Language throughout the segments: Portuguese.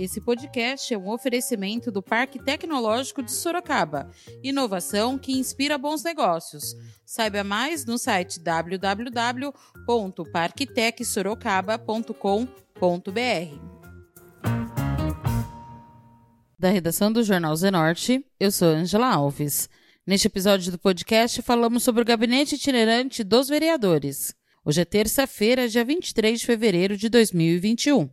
Esse podcast é um oferecimento do Parque Tecnológico de Sorocaba. Inovação que inspira bons negócios. Saiba mais no site www.parktecsorocaba.com.br. Da redação do Jornal Zenorte, eu sou Angela Alves. Neste episódio do podcast, falamos sobre o gabinete itinerante dos vereadores. Hoje é terça-feira, dia 23 de fevereiro de 2021.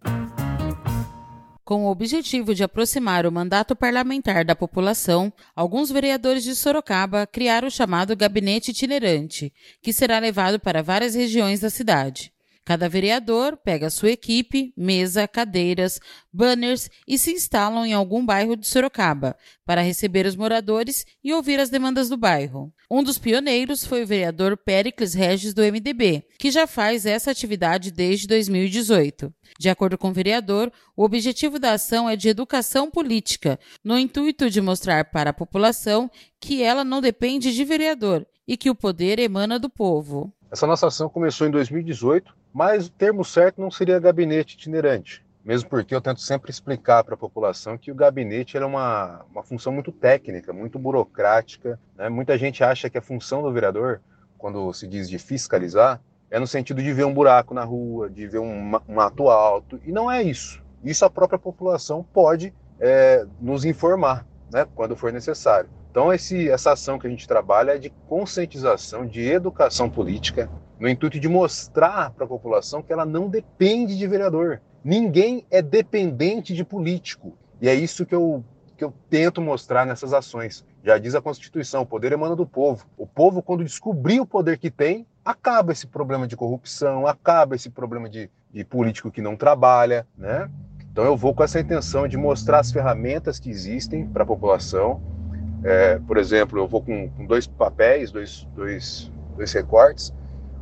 Com o objetivo de aproximar o mandato parlamentar da população, alguns vereadores de Sorocaba criaram o chamado Gabinete Itinerante, que será levado para várias regiões da cidade. Cada vereador pega sua equipe, mesa, cadeiras, banners e se instalam em algum bairro de Sorocaba para receber os moradores e ouvir as demandas do bairro. Um dos pioneiros foi o vereador Pericles Regis do MDB, que já faz essa atividade desde 2018. De acordo com o vereador, o objetivo da ação é de educação política, no intuito de mostrar para a população que ela não depende de vereador e que o poder emana do povo. Essa nossa ação começou em 2018 mas o termo certo não seria gabinete itinerante, mesmo porque eu tento sempre explicar para a população que o gabinete é uma, uma função muito técnica, muito burocrática. Né? Muita gente acha que a função do vereador, quando se diz de fiscalizar, é no sentido de ver um buraco na rua, de ver um, um mato alto, e não é isso. Isso a própria população pode é, nos informar, né, quando for necessário. Então, esse, essa ação que a gente trabalha é de conscientização, de educação política, no intuito de mostrar para a população que ela não depende de vereador. Ninguém é dependente de político. E é isso que eu, que eu tento mostrar nessas ações. Já diz a Constituição: o poder emana do povo. O povo, quando descobrir o poder que tem, acaba esse problema de corrupção, acaba esse problema de, de político que não trabalha, né? Então eu vou com essa intenção de mostrar as ferramentas que existem para a população. É, por exemplo, eu vou com, com dois papéis, dois, dois, dois recortes,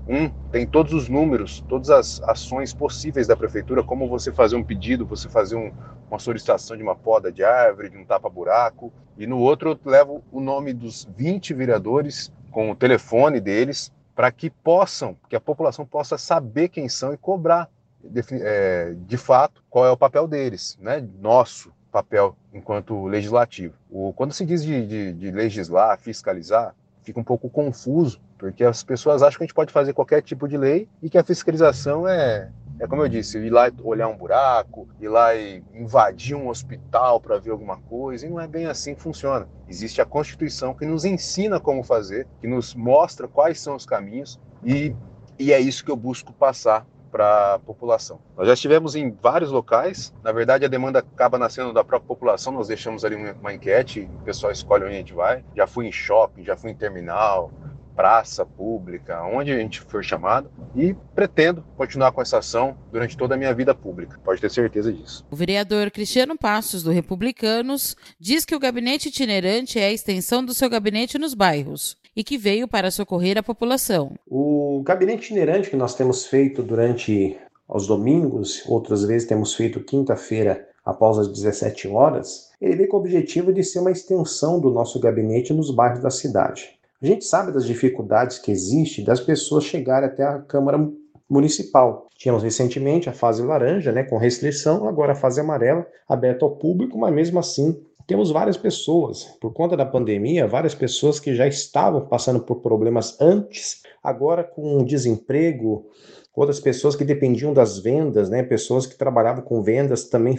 um tem todos os números, todas as ações possíveis da prefeitura, como você fazer um pedido, você fazer um, uma solicitação de uma poda de árvore, de um tapa-buraco. E no outro eu levo o nome dos 20 vereadores com o telefone deles, para que possam, que a população possa saber quem são e cobrar de, é, de fato qual é o papel deles, né? Nosso papel enquanto legislativo. O, quando se diz de, de, de legislar, fiscalizar, fica um pouco confuso, porque as pessoas acham que a gente pode fazer qualquer tipo de lei e que a fiscalização é, é como eu disse, ir lá olhar um buraco, ir lá e invadir um hospital para ver alguma coisa, e não é bem assim que funciona. Existe a Constituição que nos ensina como fazer, que nos mostra quais são os caminhos, e, e é isso que eu busco passar para a população. Nós já estivemos em vários locais, na verdade a demanda acaba nascendo da própria população, nós deixamos ali uma, enquete, o pessoal escolhe onde a gente vai. Já fui em shopping, já fui em terminal, praça pública, onde a gente for chamado, e pretendo continuar com essa ação durante toda a minha vida pública. Pode ter certeza disso. O vereador Cristiano Passos, do Republicanos, diz que o gabinete itinerante é a extensão do seu gabinete nos bairros e que veio para socorrer a população. O gabinete itinerante que nós temos feito durante os domingos, outras vezes temos feito quinta-feira após as 17 horas, ele veio com o objetivo de ser uma extensão do nosso gabinete nos bairros da cidade. A gente sabe das dificuldades que existem das pessoas chegarem até a Câmara Municipal. Tínhamos recentemente a fase laranja, né, com restrição, agora a fase amarela, aberta ao público, mas mesmo assim temos várias pessoas, por conta da pandemia, várias pessoas que já estavam passando por problemas antes, agora com desemprego, outras pessoas que dependiam das vendas, né, pessoas que trabalhavam com vendas também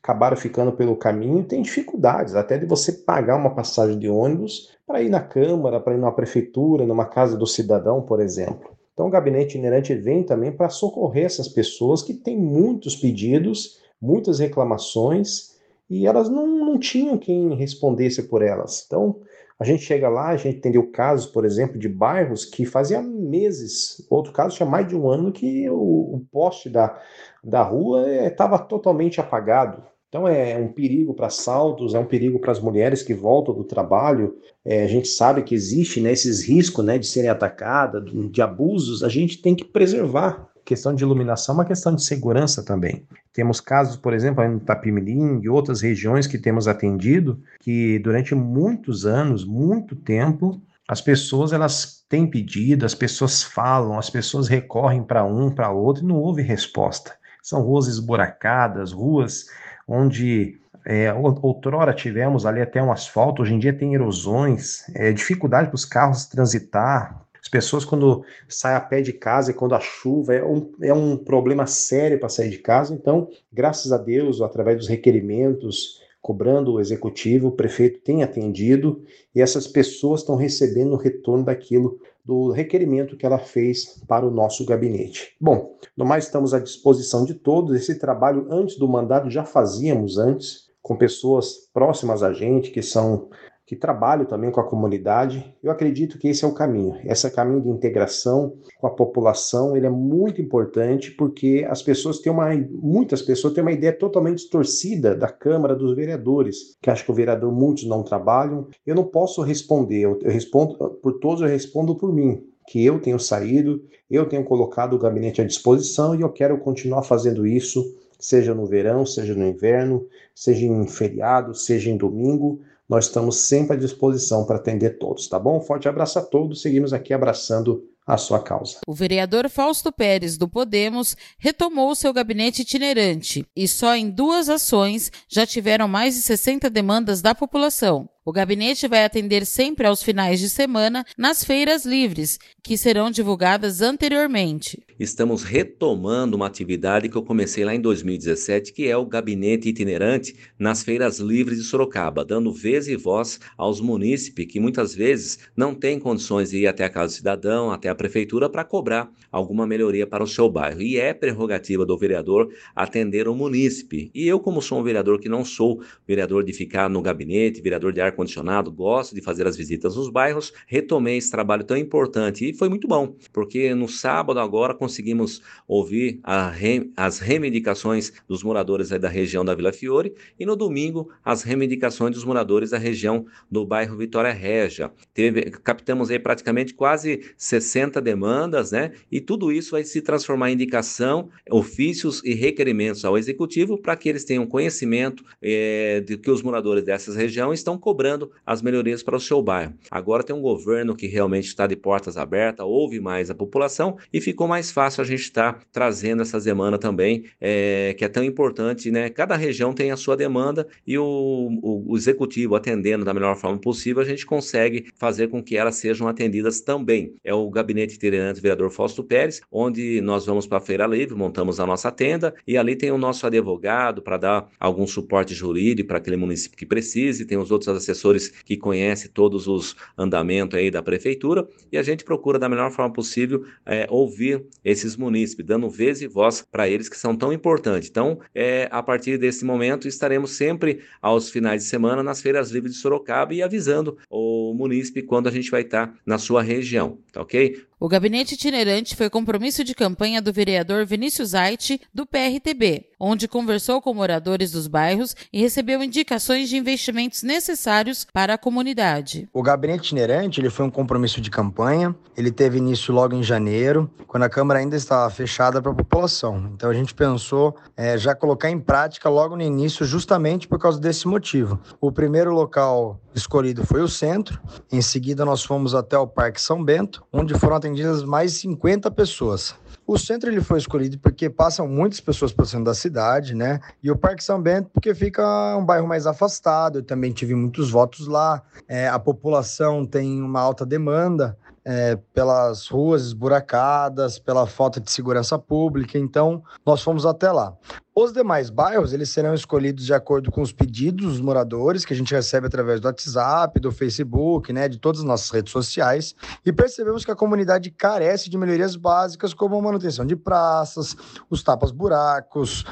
acabaram ficando pelo caminho, tem dificuldades até de você pagar uma passagem de ônibus para ir na Câmara, para ir na Prefeitura, numa casa do cidadão, por exemplo. Então, o gabinete itinerante vem também para socorrer essas pessoas que têm muitos pedidos, muitas reclamações e elas não, não tinham quem respondesse por elas. Então, a gente chega lá, a gente entendeu casos, por exemplo, de bairros que fazia meses, outro caso tinha mais de um ano que o, o poste da, da rua estava eh, totalmente apagado. Então é um perigo para assaltos, é um perigo para as mulheres que voltam do trabalho. É, a gente sabe que existe né, esses riscos né, de serem atacadas, de abusos. A gente tem que preservar questão de iluminação, uma questão de segurança também. Temos casos, por exemplo, no Tapimirim e outras regiões que temos atendido, que durante muitos anos, muito tempo, as pessoas elas têm pedido, as pessoas falam, as pessoas recorrem para um, para outro e não houve resposta. São ruas esburacadas, ruas onde é, outrora tivemos ali até um asfalto, hoje em dia tem erosões, é, dificuldade para os carros transitar. As pessoas, quando saem a pé de casa e quando a chuva, é um, é um problema sério para sair de casa. Então, graças a Deus, através dos requerimentos, cobrando o executivo, o prefeito tem atendido e essas pessoas estão recebendo o retorno daquilo, do requerimento que ela fez para o nosso gabinete. Bom, no mais estamos à disposição de todos. Esse trabalho antes do mandato já fazíamos antes, com pessoas próximas a gente, que são que trabalham também com a comunidade. Eu acredito que esse é o caminho. Esse caminho de integração com a população, ele é muito importante porque as pessoas têm uma muitas pessoas têm uma ideia totalmente distorcida da Câmara dos Vereadores, que acho que o vereador muitos não trabalham. Eu não posso responder, eu, eu respondo por todos, eu respondo por mim que eu tenho saído, eu tenho colocado o gabinete à disposição e eu quero continuar fazendo isso, seja no verão, seja no inverno, seja em feriado, seja em domingo, nós estamos sempre à disposição para atender todos, tá bom? Forte abraço a todos, seguimos aqui abraçando a sua causa. O vereador Fausto Pérez, do Podemos, retomou seu gabinete itinerante e só em duas ações já tiveram mais de 60 demandas da população. O gabinete vai atender sempre aos finais de semana nas feiras livres, que serão divulgadas anteriormente. Estamos retomando uma atividade que eu comecei lá em 2017, que é o gabinete itinerante nas feiras livres de Sorocaba, dando vez e voz aos munícipes que muitas vezes não têm condições de ir até a Casa do Cidadão, até a prefeitura para cobrar alguma melhoria para o seu bairro. E é prerrogativa do vereador atender o munícipe. E eu, como sou um vereador que não sou vereador de ficar no gabinete, vereador de ar ar-condicionado, gosto de fazer as visitas nos bairros, retomei esse trabalho tão importante e foi muito bom, porque no sábado agora conseguimos ouvir re, as reivindicações dos moradores da região da Vila Fiore e no domingo as reivindicações dos moradores da região do bairro Vitória Régia. Teve, captamos aí praticamente quase 60 demandas, né? E tudo isso vai se transformar em indicação, ofícios e requerimentos ao executivo para que eles tenham conhecimento é, de que os moradores dessas regiões estão cobrando cobrando as melhorias para o seu bairro. Agora tem um governo que realmente está de portas abertas, ouve mais a população e ficou mais fácil a gente estar tá trazendo essa demanda também, é, que é tão importante, né? Cada região tem a sua demanda e o, o, o executivo atendendo da melhor forma possível, a gente consegue fazer com que elas sejam atendidas também. É o gabinete itinerante vereador Fausto Pérez, onde nós vamos para a Feira Livre, montamos a nossa tenda e ali tem o nosso advogado para dar algum suporte jurídico para aquele município que precise, tem os outros assessores assessores que conhecem todos os andamentos aí da prefeitura e a gente procura da melhor forma possível é, ouvir esses munícipes, dando vez e voz para eles que são tão importantes. Então, é, a partir desse momento, estaremos sempre aos finais de semana nas feiras livres de Sorocaba e avisando o munícipe quando a gente vai estar na sua região, tá ok? O gabinete itinerante foi compromisso de campanha do vereador Vinícius Aite, do PRTB, onde conversou com moradores dos bairros e recebeu indicações de investimentos necessários para a comunidade. O gabinete itinerante ele foi um compromisso de campanha. Ele teve início logo em janeiro, quando a Câmara ainda estava fechada para a população. Então a gente pensou é, já colocar em prática logo no início, justamente por causa desse motivo. O primeiro local escolhido foi o centro. Em seguida, nós fomos até o Parque São Bento, onde foram atendidas mais 50 pessoas. O centro ele foi escolhido porque passam muitas pessoas pelo centro da cidade, né? E o Parque São Bento porque fica um bairro mais afastado. Eu também tive muitos votos lá. É, a população tem uma alta demanda é, pelas ruas esburacadas, pela falta de segurança pública. Então, nós fomos até lá. Os demais bairros, eles serão escolhidos de acordo com os pedidos dos moradores, que a gente recebe através do WhatsApp, do Facebook, né, de todas as nossas redes sociais, e percebemos que a comunidade carece de melhorias básicas como a manutenção de praças, os tapas-buracos,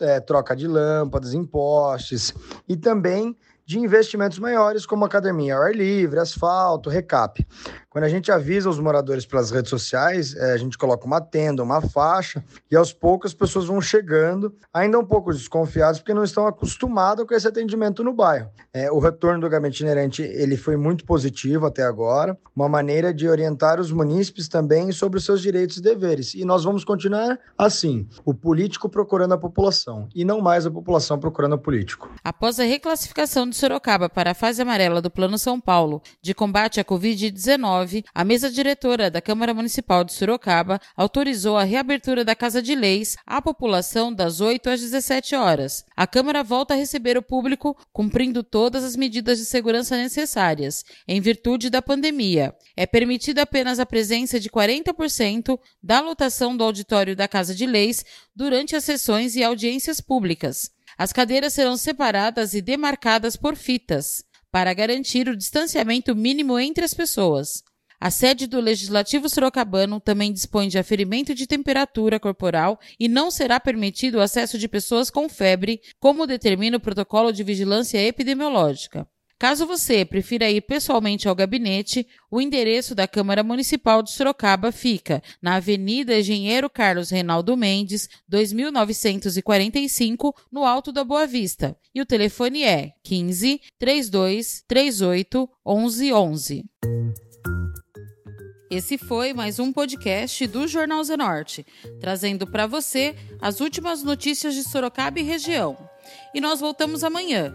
é, troca de lâmpadas em postes, e também de investimentos maiores como academia ao ar livre, asfalto, recap. Quando a gente avisa os moradores pelas redes sociais, é, a gente coloca uma tenda, uma faixa, e aos poucos as pessoas vão chegando, ainda um pouco desconfiados, porque não estão acostumados com esse atendimento no bairro. É, o retorno do gabinete itinerante ele foi muito positivo até agora, uma maneira de orientar os munícipes também sobre os seus direitos e deveres. E nós vamos continuar assim, o político procurando a população, e não mais a população procurando o político. Após a reclassificação de Sorocaba para a fase amarela do Plano São Paulo de combate à Covid-19, a mesa diretora da Câmara Municipal de Sorocaba autorizou a reabertura da Casa de Leis à população das 8 às 17 horas. A Câmara volta a receber o público cumprindo todas as medidas de segurança necessárias, em virtude da pandemia. É permitida apenas a presença de 40% da lotação do auditório da Casa de Leis durante as sessões e audiências públicas. As cadeiras serão separadas e demarcadas por fitas, para garantir o distanciamento mínimo entre as pessoas. A sede do Legislativo Sorocabano também dispõe de aferimento de temperatura corporal e não será permitido o acesso de pessoas com febre, como determina o protocolo de vigilância epidemiológica. Caso você prefira ir pessoalmente ao gabinete, o endereço da Câmara Municipal de Sorocaba fica na Avenida Engenheiro Carlos Reinaldo Mendes, 2945, no Alto da Boa Vista. E o telefone é 15 32 38 1111. Esse foi mais um podcast do Jornal Zenorte, trazendo para você as últimas notícias de Sorocaba e região. E nós voltamos amanhã